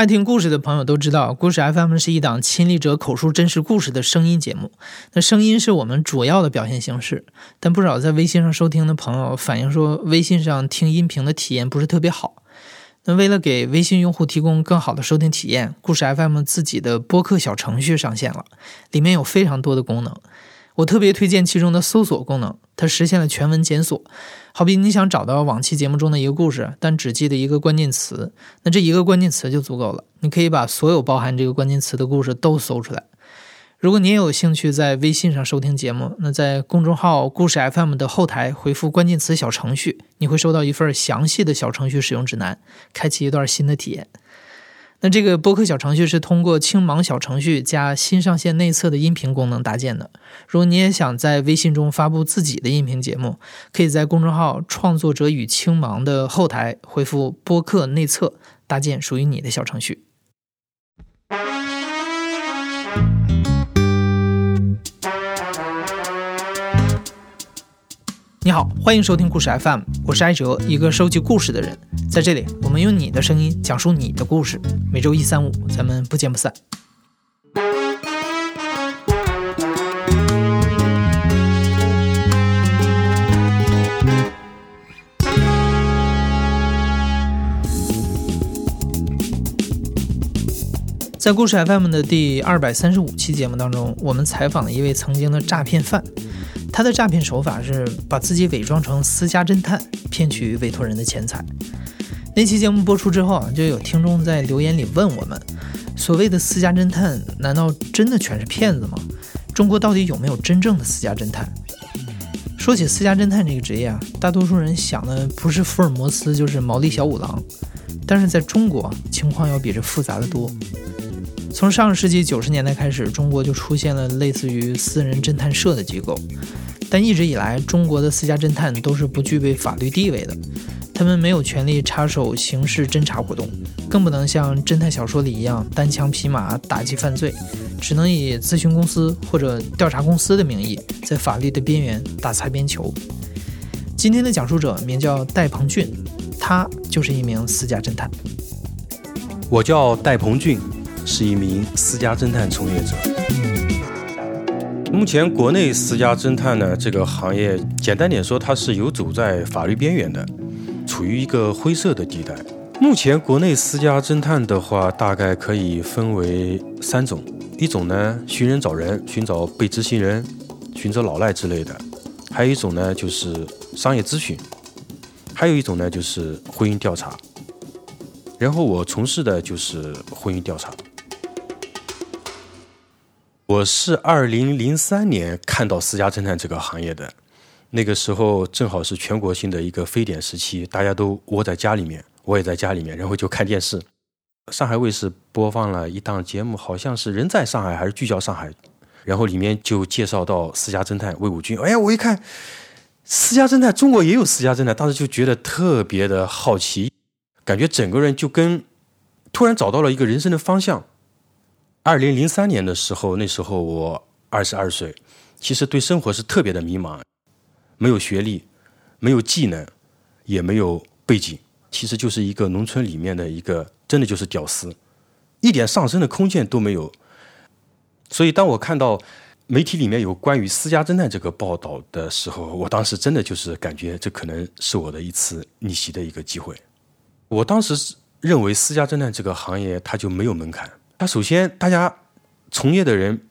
爱听故事的朋友都知道，故事 FM 是一档亲历者口述真实故事的声音节目。那声音是我们主要的表现形式，但不少在微信上收听的朋友反映说，微信上听音频的体验不是特别好。那为了给微信用户提供更好的收听体验，故事 FM 自己的播客小程序上线了，里面有非常多的功能。我特别推荐其中的搜索功能，它实现了全文检索。好比你想找到往期节目中的一个故事，但只记得一个关键词，那这一个关键词就足够了。你可以把所有包含这个关键词的故事都搜出来。如果你也有兴趣在微信上收听节目，那在公众号“故事 FM” 的后台回复关键词“小程序”，你会收到一份详细的小程序使用指南，开启一段新的体验。那这个播客小程序是通过青芒小程序加新上线内测的音频功能搭建的。如果你也想在微信中发布自己的音频节目，可以在公众号“创作者与青芒”的后台回复“播客内测”，搭建属于你的小程序。你好，欢迎收听故事 FM，我是艾哲，一个收集故事的人。在这里，我们用你的声音讲述你的故事。每周一、三、五，咱们不见不散。在故事 FM 的第二百三十五期节目当中，我们采访了一位曾经的诈骗犯。他的诈骗手法是把自己伪装成私家侦探，骗取委托人的钱财。那期节目播出之后啊，就有听众在留言里问我们：所谓的私家侦探，难道真的全是骗子吗？中国到底有没有真正的私家侦探？说起私家侦探这个职业啊，大多数人想的不是福尔摩斯，就是毛利小五郎。但是在中国，情况要比这复杂的多。从上个世纪九十年代开始，中国就出现了类似于私人侦探社的机构，但一直以来，中国的私家侦探都是不具备法律地位的，他们没有权利插手刑事侦查活动，更不能像侦探小说里一样单枪匹马打击犯罪，只能以咨询公司或者调查公司的名义，在法律的边缘打擦边球。今天的讲述者名叫戴鹏俊，他就是一名私家侦探。我叫戴鹏俊。是一名私家侦探从业者。目前国内私家侦探呢这个行业，简单点说，它是游走在法律边缘的，处于一个灰色的地带。目前国内私家侦探的话，大概可以分为三种：一种呢寻人找人，寻找被执行人，寻找老赖之类的；还有一种呢就是商业咨询；还有一种呢就是婚姻调查。然后我从事的就是婚姻调查。我是二零零三年看到私家侦探这个行业的，那个时候正好是全国性的一个非典时期，大家都窝在家里面，我也在家里面，然后就看电视。上海卫视播放了一档节目，好像是《人在上海》还是《聚焦上海》，然后里面就介绍到私家侦探魏武军。哎呀，我一看私家侦探，中国也有私家侦探，当时就觉得特别的好奇，感觉整个人就跟突然找到了一个人生的方向。二零零三年的时候，那时候我二十二岁，其实对生活是特别的迷茫，没有学历，没有技能，也没有背景，其实就是一个农村里面的一个，真的就是屌丝，一点上升的空间都没有。所以当我看到媒体里面有关于私家侦探这个报道的时候，我当时真的就是感觉这可能是我的一次逆袭的一个机会。我当时认为私家侦探这个行业它就没有门槛。他首先，大家从业的人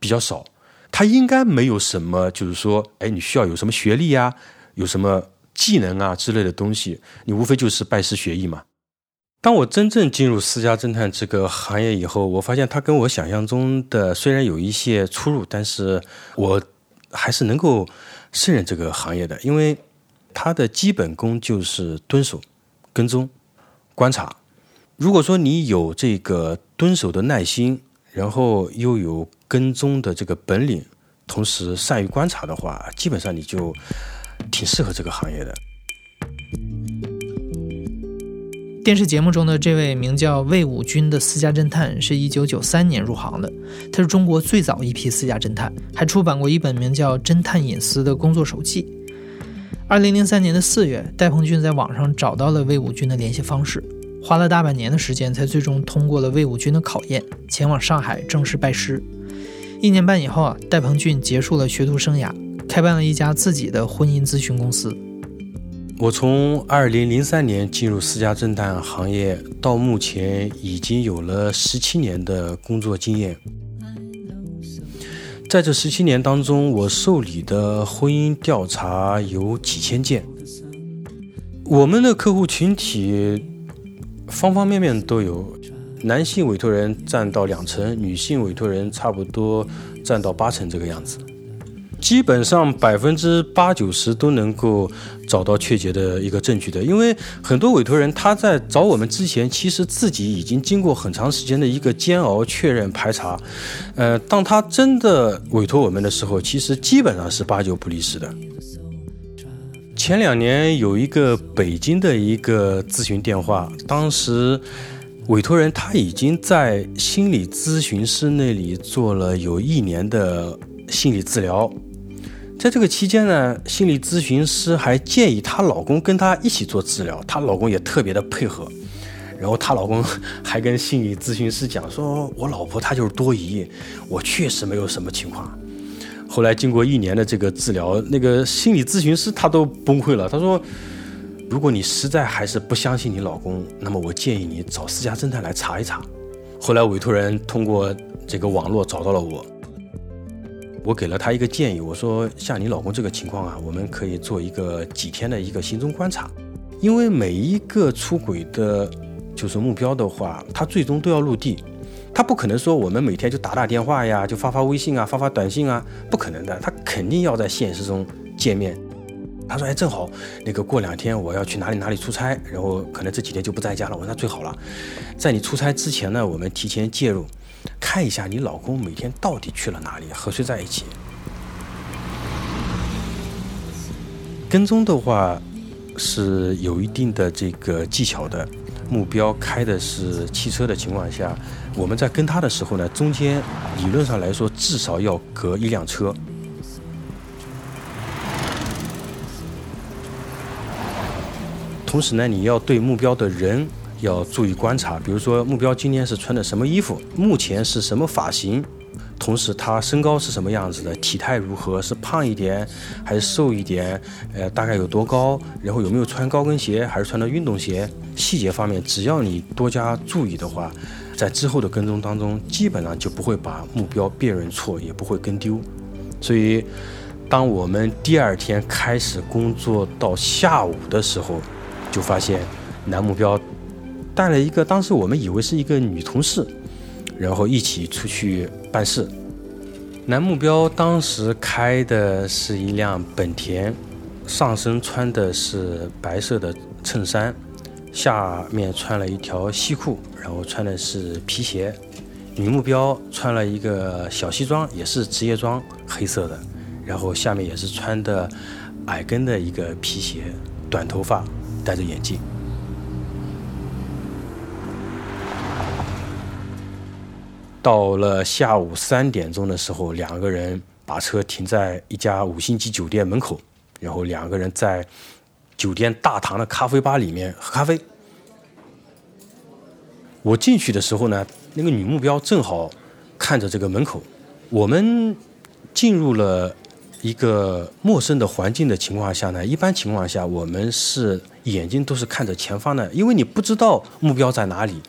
比较少，他应该没有什么，就是说，哎，你需要有什么学历呀，有什么技能啊之类的东西，你无非就是拜师学艺嘛。当我真正进入私家侦探这个行业以后，我发现他跟我想象中的虽然有一些出入，但是我还是能够胜任这个行业的，因为他的基本功就是蹲守、跟踪、观察。如果说你有这个蹲守的耐心，然后又有跟踪的这个本领，同时善于观察的话，基本上你就挺适合这个行业的。电视节目中的这位名叫魏武军的私家侦探，是一九九三年入行的，他是中国最早一批私家侦探，还出版过一本名叫《侦探隐私》的工作手记。二零零三年的四月，戴鹏俊在网上找到了魏武军的联系方式。花了大半年的时间，才最终通过了魏武军的考验，前往上海正式拜师。一年半以后啊，戴鹏俊结束了学徒生涯，开办了一家自己的婚姻咨询公司。我从二零零三年进入私家侦探行业，到目前已经有了十七年的工作经验。在这十七年当中，我受理的婚姻调查有几千件。我们的客户群体方方面面都有。男性委托人占到两成，女性委托人差不多占到八成这个样子，基本上百分之八九十都能够找到确切的一个证据的。因为很多委托人他在找我们之前，其实自己已经经过很长时间的一个煎熬、确认、排查。呃，当他真的委托我们的时候，其实基本上是八九不离十的。前两年有一个北京的一个咨询电话，当时。委托人他已经在心理咨询师那里做了有一年的心理治疗，在这个期间呢，心理咨询师还建议她老公跟她一起做治疗，她老公也特别的配合，然后她老公还跟心理咨询师讲说：“我老婆她就是多疑，我确实没有什么情况。”后来经过一年的这个治疗，那个心理咨询师他都崩溃了，他说。如果你实在还是不相信你老公，那么我建议你找私家侦探来查一查。后来委托人通过这个网络找到了我，我给了他一个建议，我说像你老公这个情况啊，我们可以做一个几天的一个行踪观察，因为每一个出轨的，就是目标的话，他最终都要落地，他不可能说我们每天就打打电话呀，就发发微信啊，发发短信啊，不可能的，他肯定要在现实中见面。他说：“哎，正好那个过两天我要去哪里哪里出差，然后可能这几天就不在家了。我说那最好了，在你出差之前呢，我们提前介入，看一下你老公每天到底去了哪里，和谁在一起。跟踪的话是有一定的这个技巧的，目标开的是汽车的情况下，我们在跟他的时候呢，中间理论上来说至少要隔一辆车。”同时呢，你要对目标的人要注意观察，比如说目标今天是穿的什么衣服，目前是什么发型，同时他身高是什么样子的，体态如何，是胖一点还是瘦一点，呃，大概有多高，然后有没有穿高跟鞋还是穿的运动鞋，细节方面只要你多加注意的话，在之后的跟踪当中，基本上就不会把目标辨认错，也不会跟丢。所以，当我们第二天开始工作到下午的时候，就发现男目标带了一个当时我们以为是一个女同事，然后一起出去办事。男目标当时开的是一辆本田，上身穿的是白色的衬衫，下面穿了一条西裤，然后穿的是皮鞋。女目标穿了一个小西装，也是职业装，黑色的，然后下面也是穿的矮跟的一个皮鞋，短头发。戴着眼镜，到了下午三点钟的时候，两个人把车停在一家五星级酒店门口，然后两个人在酒店大堂的咖啡吧里面喝咖啡。我进去的时候呢，那个女目标正好看着这个门口。我们进入了。一个陌生的环境的情况下呢，一般情况下我们是眼睛都是看着前方的，因为你不知道目标在哪里，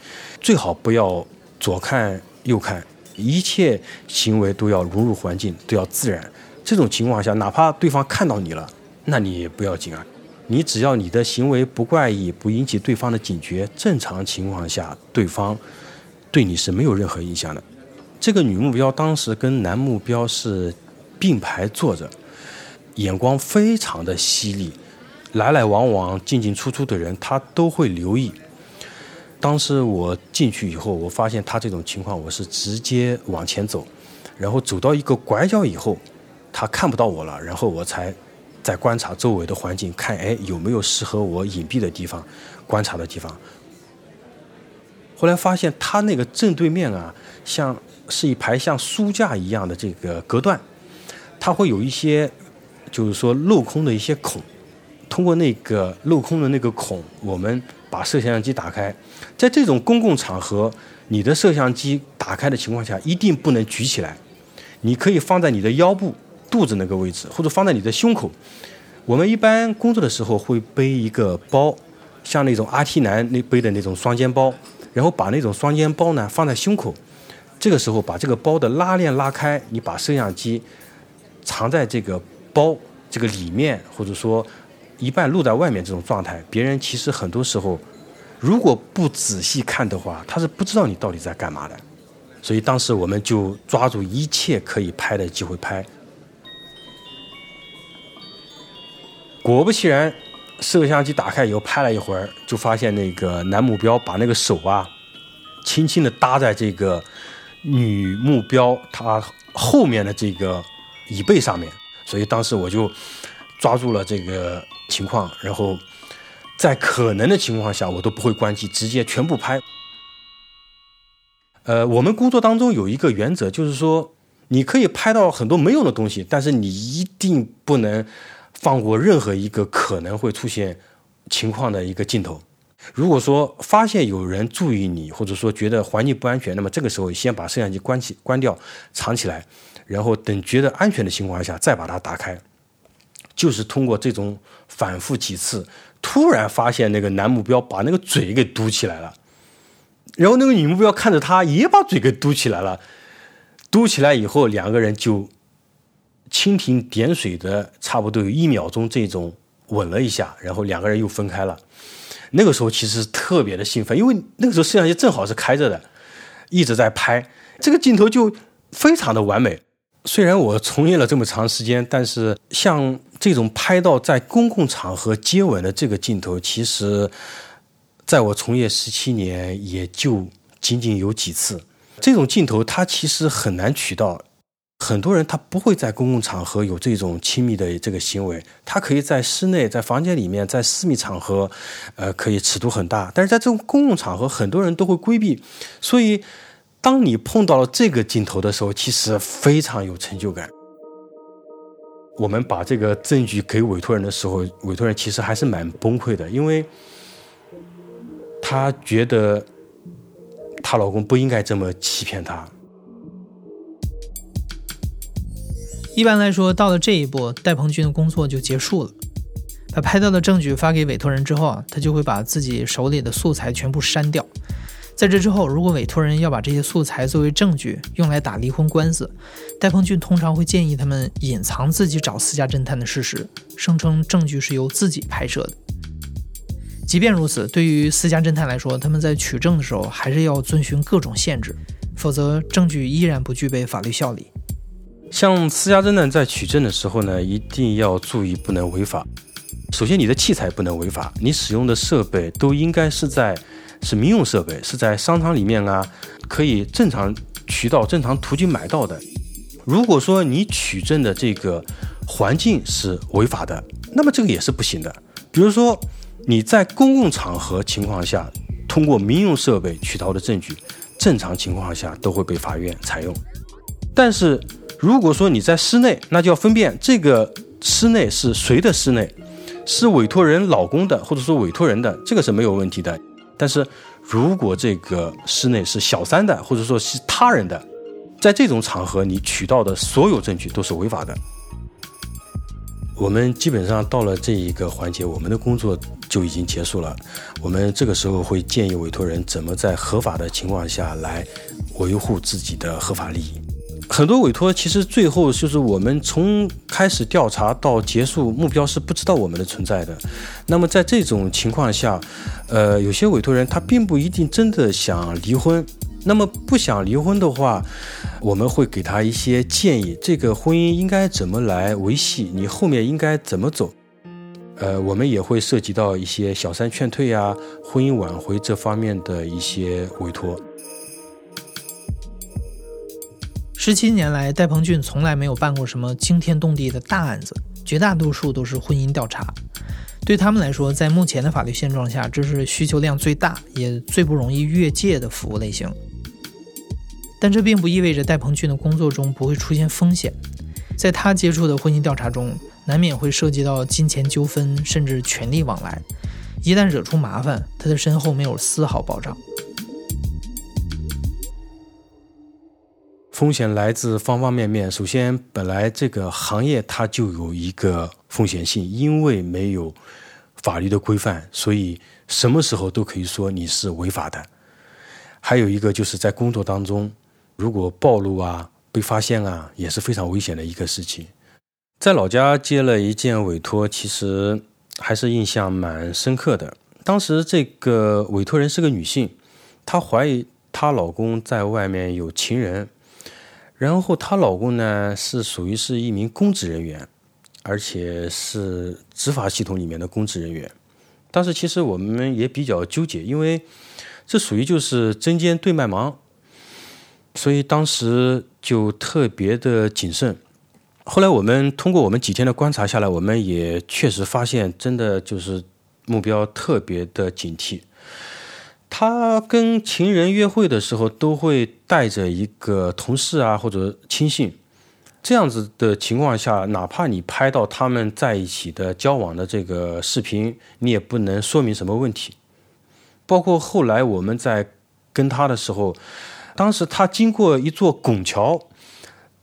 最好不要左看右看，一切行为都要融入环境，都要自然。这种情况下，哪怕对方看到你了，那你也不要紧啊，你只要你的行为不怪异，不引起对方的警觉，正常情况下，对方对你是没有任何影响的。这个女目标当时跟男目标是。并排坐着，眼光非常的犀利，来来往往、进进出出的人，他都会留意。当时我进去以后，我发现他这种情况，我是直接往前走，然后走到一个拐角以后，他看不到我了，然后我才在观察周围的环境，看哎有没有适合我隐蔽的地方、观察的地方。后来发现他那个正对面啊，像是一排像书架一样的这个隔断。它会有一些，就是说镂空的一些孔，通过那个镂空的那个孔，我们把摄像机打开。在这种公共场合，你的摄像机打开的情况下，一定不能举起来，你可以放在你的腰部、肚子那个位置，或者放在你的胸口。我们一般工作的时候会背一个包，像那种阿 T 男那背的那种双肩包，然后把那种双肩包呢放在胸口。这个时候把这个包的拉链拉开，你把摄像机藏在这个包这个里面，或者说一半露在外面这种状态，别人其实很多时候如果不仔细看的话，他是不知道你到底在干嘛的。所以当时我们就抓住一切可以拍的机会拍。果不其然，摄像机打开以后拍了一会儿，就发现那个男目标把那个手啊，轻轻地搭在这个。女目标她后面的这个椅背上面，所以当时我就抓住了这个情况，然后在可能的情况下，我都不会关机，直接全部拍。呃，我们工作当中有一个原则，就是说你可以拍到很多没用的东西，但是你一定不能放过任何一个可能会出现情况的一个镜头。如果说发现有人注意你，或者说觉得环境不安全，那么这个时候先把摄像机关起、关掉、藏起来，然后等觉得安全的情况下再把它打开。就是通过这种反复几次，突然发现那个男目标把那个嘴给嘟起来了，然后那个女目标看着他也把嘴给嘟起来了，嘟起来以后两个人就蜻蜓点水的差不多有一秒钟这种吻了一下，然后两个人又分开了。那个时候其实特别的兴奋，因为那个时候摄像机正好是开着的，一直在拍，这个镜头就非常的完美。虽然我从业了这么长时间，但是像这种拍到在公共场合接吻的这个镜头，其实在我从业十七年也就仅仅有几次。这种镜头它其实很难取到。很多人他不会在公共场合有这种亲密的这个行为，他可以在室内、在房间里面、在私密场合，呃，可以尺度很大。但是在这种公共场合，很多人都会规避。所以，当你碰到了这个镜头的时候，其实非常有成就感。我们把这个证据给委托人的时候，委托人其实还是蛮崩溃的，因为她觉得她老公不应该这么欺骗她。一般来说，到了这一步，戴鹏军的工作就结束了。把拍到的证据发给委托人之后啊，他就会把自己手里的素材全部删掉。在这之后，如果委托人要把这些素材作为证据用来打离婚官司，戴鹏俊通常会建议他们隐藏自己找私家侦探的事实，声称证据是由自己拍摄的。即便如此，对于私家侦探来说，他们在取证的时候还是要遵循各种限制，否则证据依然不具备法律效力。像私家侦探在取证的时候呢，一定要注意不能违法。首先，你的器材不能违法，你使用的设备都应该是在是民用设备，是在商场里面啊，可以正常渠道、正常途径买到的。如果说你取证的这个环境是违法的，那么这个也是不行的。比如说你在公共场合情况下通过民用设备取到的证据，正常情况下都会被法院采用，但是。如果说你在室内，那就要分辨这个室内是谁的室内，是委托人老公的，或者说委托人的，这个是没有问题的。但是如果这个室内是小三的，或者说是他人的，在这种场合你取到的所有证据都是违法的。我们基本上到了这一个环节，我们的工作就已经结束了。我们这个时候会建议委托人怎么在合法的情况下来维护自己的合法利益。很多委托其实最后就是我们从开始调查到结束，目标是不知道我们的存在的。那么在这种情况下，呃，有些委托人他并不一定真的想离婚。那么不想离婚的话，我们会给他一些建议：这个婚姻应该怎么来维系？你后面应该怎么走？呃，我们也会涉及到一些小三劝退啊、婚姻挽回这方面的一些委托。十七年来，戴鹏俊从来没有办过什么惊天动地的大案子，绝大多数都是婚姻调查。对他们来说，在目前的法律现状下，这是需求量最大也最不容易越界的服务类型。但这并不意味着戴鹏俊的工作中不会出现风险。在他接触的婚姻调查中，难免会涉及到金钱纠纷，甚至权力往来。一旦惹出麻烦，他的身后没有丝毫保障。风险来自方方面面。首先，本来这个行业它就有一个风险性，因为没有法律的规范，所以什么时候都可以说你是违法的。还有一个就是在工作当中，如果暴露啊、被发现啊，也是非常危险的一个事情。在老家接了一件委托，其实还是印象蛮深刻的。当时这个委托人是个女性，她怀疑她老公在外面有情人。然后她老公呢是属于是一名公职人员，而且是执法系统里面的公职人员。当时其实我们也比较纠结，因为这属于就是针尖对麦芒，所以当时就特别的谨慎。后来我们通过我们几天的观察下来，我们也确实发现，真的就是目标特别的警惕。他跟情人约会的时候，都会带着一个同事啊或者亲信，这样子的情况下，哪怕你拍到他们在一起的交往的这个视频，你也不能说明什么问题。包括后来我们在跟他的时候，当时他经过一座拱桥，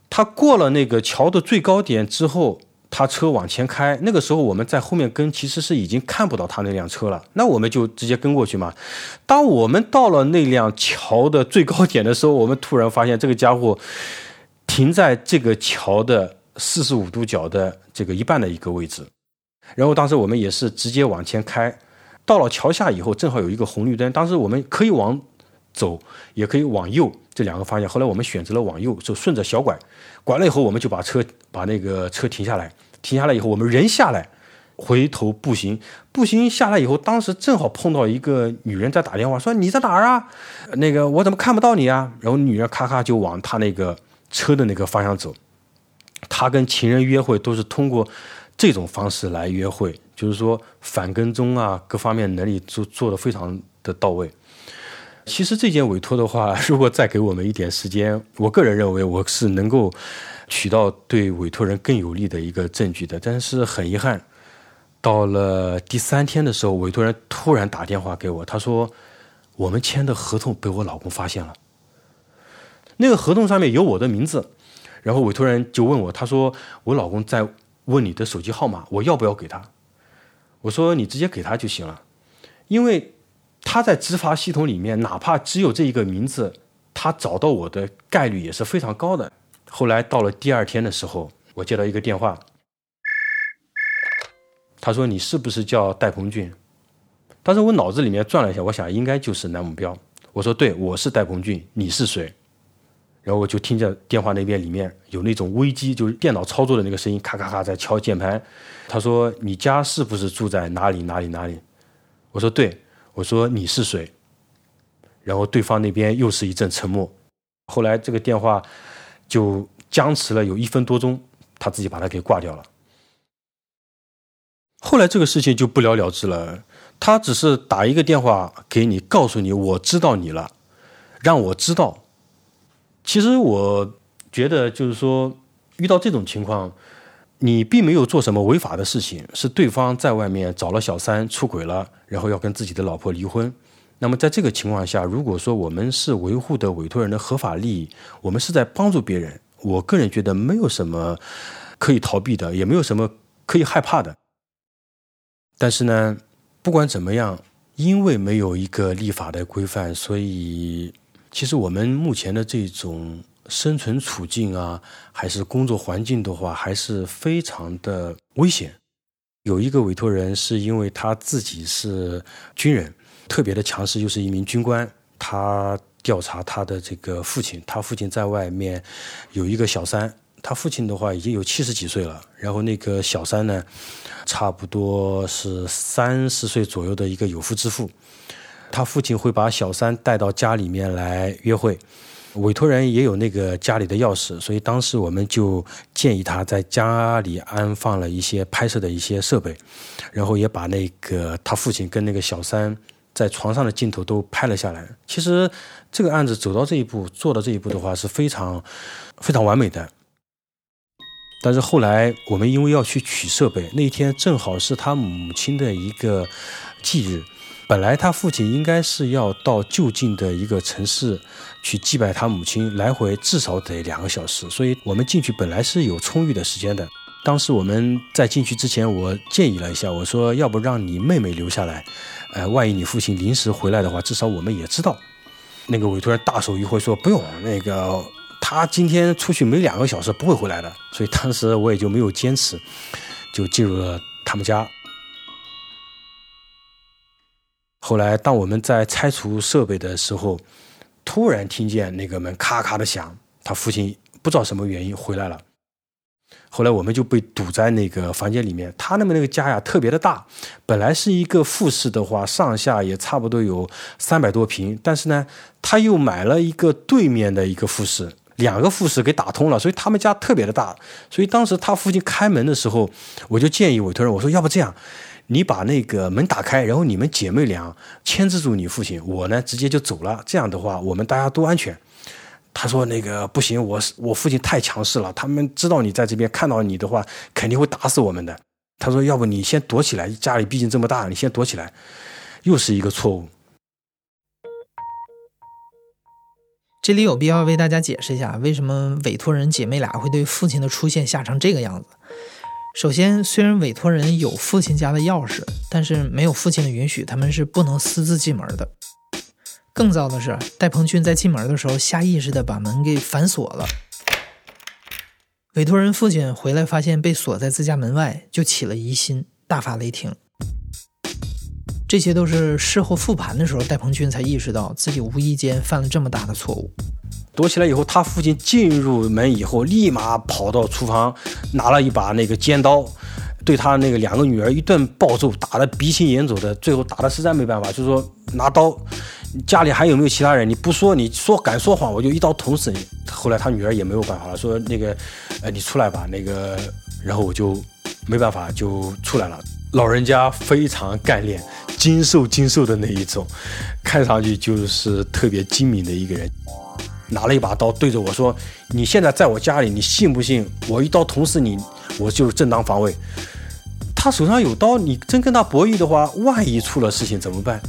他过了那个桥的最高点之后。他车往前开，那个时候我们在后面跟，其实是已经看不到他那辆车了。那我们就直接跟过去嘛。当我们到了那辆桥的最高点的时候，我们突然发现这个家伙停在这个桥的四十五度角的这个一半的一个位置。然后当时我们也是直接往前开，到了桥下以后，正好有一个红绿灯，当时我们可以往走，也可以往右这两个方向。后来我们选择了往右，就顺着小拐，拐了以后，我们就把车把那个车停下来。停下来以后，我们人下来，回头步行，步行下来以后，当时正好碰到一个女人在打电话，说你在哪儿啊？那个我怎么看不到你啊？然后女人咔咔就往他那个车的那个方向走。他跟情人约会都是通过这种方式来约会，就是说反跟踪啊，各方面能力做做的非常的到位。其实这件委托的话，如果再给我们一点时间，我个人认为我是能够。取到对委托人更有利的一个证据的，但是很遗憾，到了第三天的时候，委托人突然打电话给我，他说我们签的合同被我老公发现了，那个合同上面有我的名字，然后委托人就问我，他说我老公在问你的手机号码，我要不要给他？我说你直接给他就行了，因为他在执法系统里面，哪怕只有这一个名字，他找到我的概率也是非常高的。后来到了第二天的时候，我接到一个电话，他说：“你是不是叫戴鹏俊？”当时我脑子里面转了一下，我想应该就是男目标。我说：“对，我是戴鹏俊，你是谁？”然后我就听着电话那边里面有那种危机，就是电脑操作的那个声音，咔咔咔在敲键盘。他说：“你家是不是住在哪里哪里哪里？”我说：“对。”我说：“你是谁？”然后对方那边又是一阵沉默。后来这个电话。就僵持了有一分多钟，他自己把他给挂掉了。后来这个事情就不了了之了，他只是打一个电话给你，告诉你我知道你了，让我知道。其实我觉得就是说，遇到这种情况，你并没有做什么违法的事情，是对方在外面找了小三出轨了，然后要跟自己的老婆离婚。那么在这个情况下，如果说我们是维护的委托人的合法利益，我们是在帮助别人，我个人觉得没有什么可以逃避的，也没有什么可以害怕的。但是呢，不管怎么样，因为没有一个立法的规范，所以其实我们目前的这种生存处境啊，还是工作环境的话，还是非常的危险。有一个委托人是因为他自己是军人。特别的强势，又是一名军官。他调查他的这个父亲，他父亲在外面有一个小三。他父亲的话已经有七十几岁了，然后那个小三呢，差不多是三十岁左右的一个有夫之妇。他父亲会把小三带到家里面来约会，委托人也有那个家里的钥匙，所以当时我们就建议他在家里安放了一些拍摄的一些设备，然后也把那个他父亲跟那个小三。在床上的镜头都拍了下来。其实这个案子走到这一步，做到这一步的话是非常非常完美的。但是后来我们因为要去取设备，那一天正好是他母亲的一个忌日。本来他父亲应该是要到就近的一个城市去祭拜他母亲，来回至少得两个小时，所以我们进去本来是有充裕的时间的。当时我们在进去之前，我建议了一下，我说要不让你妹妹留下来，呃，万一你父亲临时回来的话，至少我们也知道。那个委托人大手一挥说不用，那个他今天出去没两个小时不会回来的，所以当时我也就没有坚持，就进入了他们家。后来，当我们在拆除设备的时候，突然听见那个门咔咔的响。他父亲不知道什么原因回来了。后来我们就被堵在那个房间里面。他那边那个家呀特别的大，本来是一个复式的话，上下也差不多有三百多平。但是呢，他又买了一个对面的一个复式，两个复式给打通了，所以他们家特别的大。所以当时他父亲开门的时候，我就建议委托人我说：“要不这样。”你把那个门打开，然后你们姐妹俩牵制住你父亲，我呢直接就走了。这样的话，我们大家都安全。他说：“那个不行，我我父亲太强势了，他们知道你在这边，看到你的话，肯定会打死我们的。”他说：“要不你先躲起来，家里毕竟这么大，你先躲起来。”又是一个错误。这里有必要为大家解释一下，为什么委托人姐妹俩会对父亲的出现吓成这个样子。首先，虽然委托人有父亲家的钥匙，但是没有父亲的允许，他们是不能私自进门的。更糟的是，戴鹏俊在进门的时候，下意识的把门给反锁了。委托人父亲回来发现被锁在自家门外，就起了疑心，大发雷霆。这些都是事后复盘的时候，戴鹏俊才意识到自己无意间犯了这么大的错误。躲起来以后，他父亲进入门以后，立马跑到厨房，拿了一把那个尖刀，对他那个两个女儿一顿暴揍，打得鼻青眼肿的。最后打的实在没办法，就说拿刀，家里还有没有其他人？你不说，你说敢说谎，我就一刀捅死你。后来他女儿也没有办法了，说那个，呃，你出来吧，那个，然后我就没办法就出来了。老人家非常干练，精瘦精瘦的那一种，看上去就是特别精明的一个人。拿了一把刀对着我说：“你现在在我家里，你信不信我一刀捅死你？我就是正当防卫。”他手上有刀，你真跟他博弈的话，万一出了事情怎么办？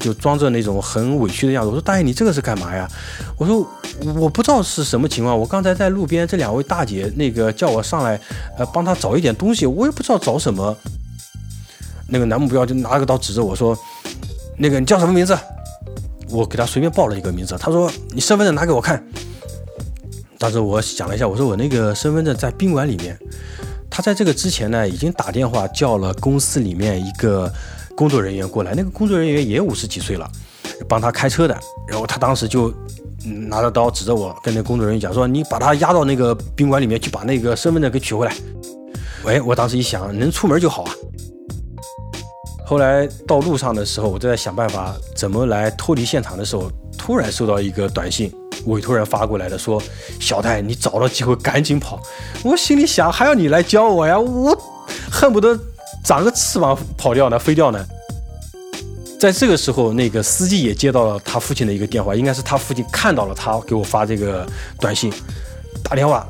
就装着那种很委屈的样子。我说：“大爷，你这个是干嘛呀？”我说：“我不知道是什么情况。我刚才在路边，这两位大姐那个叫我上来，呃，帮他找一点东西，我也不知道找什么。”那个男目标就拿了个刀指着我说：“那个你叫什么名字？”我给他随便报了一个名字，他说：“你身份证拿给我看。”当时我想了一下，我说：“我那个身份证在宾馆里面。”他在这个之前呢，已经打电话叫了公司里面一个工作人员过来，那个工作人员也五十几岁了，帮他开车的。然后他当时就拿着刀指着我，跟那工作人员讲说：“你把他押到那个宾馆里面去，把那个身份证给取回来。”喂，我当时一想，能出门就好啊。后来到路上的时候，我在想办法怎么来脱离现场的时候，突然收到一个短信，委托人发过来的，说：“小戴，你找到机会赶紧跑。”我心里想，还要你来教我呀？我恨不得长个翅膀跑掉呢，飞掉呢。在这个时候，那个司机也接到了他父亲的一个电话，应该是他父亲看到了他给我发这个短信，打电话，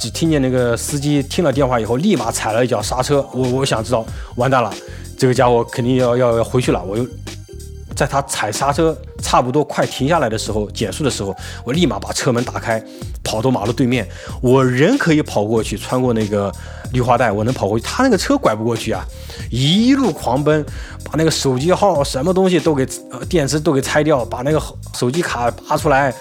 只听见那个司机听了电话以后，立马踩了一脚刹车。我我想知道，完蛋了。这个家伙肯定要要要回去了，我又在他踩刹车差不多快停下来的时候，减速的时候，我立马把车门打开，跑到马路对面。我人可以跑过去，穿过那个绿化带，我能跑过去。他那个车拐不过去啊，一路狂奔，把那个手机号什么东西都给电池都给拆掉，把那个手机卡拔出来，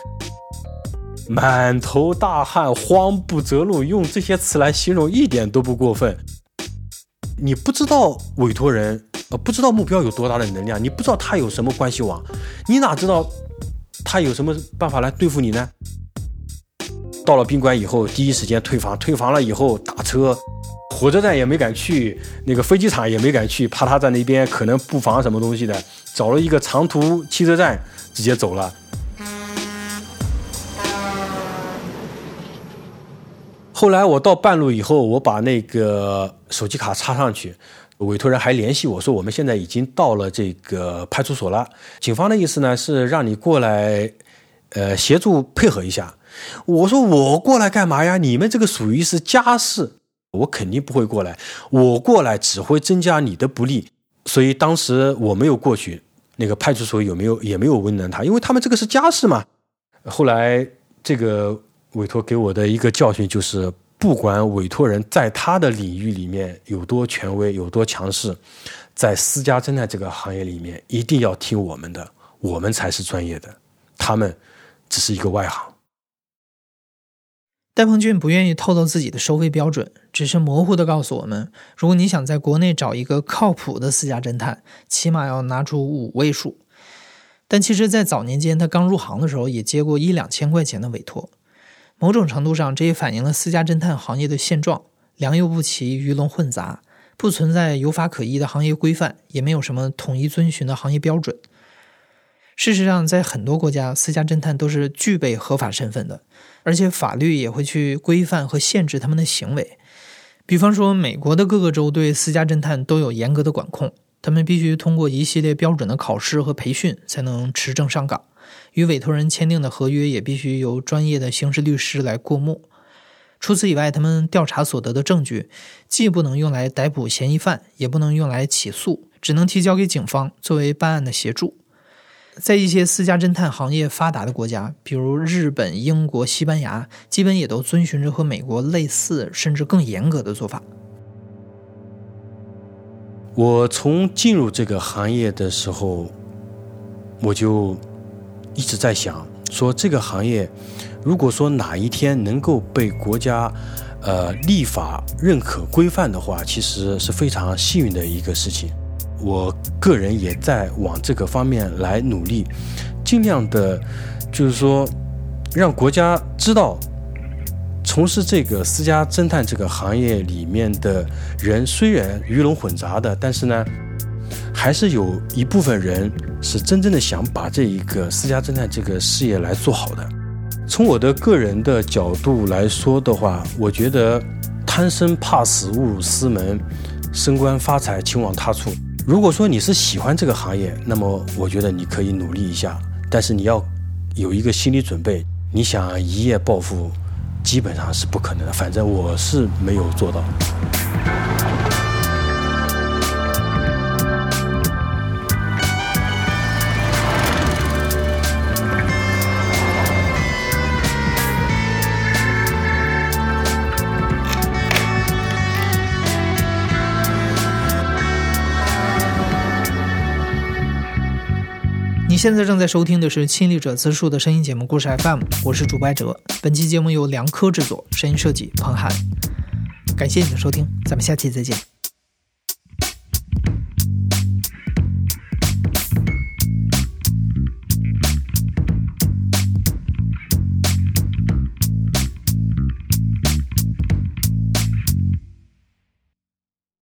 满头大汗，慌不择路，用这些词来形容一点都不过分。你不知道委托人，呃，不知道目标有多大的能量，你不知道他有什么关系网，你哪知道他有什么办法来对付你呢？到了宾馆以后，第一时间退房，退房了以后打车，火车站也没敢去，那个飞机场也没敢去，怕他在那边可能布防什么东西的，找了一个长途汽车站，直接走了。后来我到半路以后，我把那个手机卡插上去，委托人还联系我说我们现在已经到了这个派出所了。警方的意思呢是让你过来，呃，协助配合一下。我说我过来干嘛呀？你们这个属于是家事，我肯定不会过来。我过来只会增加你的不利。所以当时我没有过去，那个派出所有没有也没有为难他，因为他们这个是家事嘛。后来这个委托给我的一个教训就是，不管委托人在他的领域里面有多权威、有多强势，在私家侦探这个行业里面，一定要听我们的，我们才是专业的，他们只是一个外行。戴鹏俊不愿意透露自己的收费标准，只是模糊的告诉我们：如果你想在国内找一个靠谱的私家侦探，起码要拿出五位数。但其实，在早年间他刚入行的时候，也接过一两千块钱的委托。某种程度上，这也反映了私家侦探行业的现状：良莠不齐，鱼龙混杂，不存在有法可依的行业规范，也没有什么统一遵循的行业标准。事实上，在很多国家，私家侦探都是具备合法身份的。而且法律也会去规范和限制他们的行为，比方说，美国的各个州对私家侦探都有严格的管控，他们必须通过一系列标准的考试和培训才能持证上岗，与委托人签订的合约也必须由专业的刑事律师来过目。除此以外，他们调查所得的证据既不能用来逮捕嫌疑犯，也不能用来起诉，只能提交给警方作为办案的协助。在一些私家侦探行业发达的国家，比如日本、英国、西班牙，基本也都遵循着和美国类似甚至更严格的做法。我从进入这个行业的时候，我就一直在想，说这个行业，如果说哪一天能够被国家呃立法认可规范的话，其实是非常幸运的一个事情。我个人也在往这个方面来努力，尽量的，就是说，让国家知道，从事这个私家侦探这个行业里面的人虽然鱼龙混杂的，但是呢，还是有一部分人是真正的想把这一个私家侦探这个事业来做好的。从我的个人的角度来说的话，我觉得贪生怕死误入私门，升官发财请往他处。如果说你是喜欢这个行业，那么我觉得你可以努力一下，但是你要有一个心理准备，你想一夜暴富，基本上是不可能的。反正我是没有做到。现在正在收听的是《亲历者自述》的声音节目《故事 FM》，我是主播哲。本期节目由梁科制作，声音设计彭涵。感谢你的收听，咱们下期再见。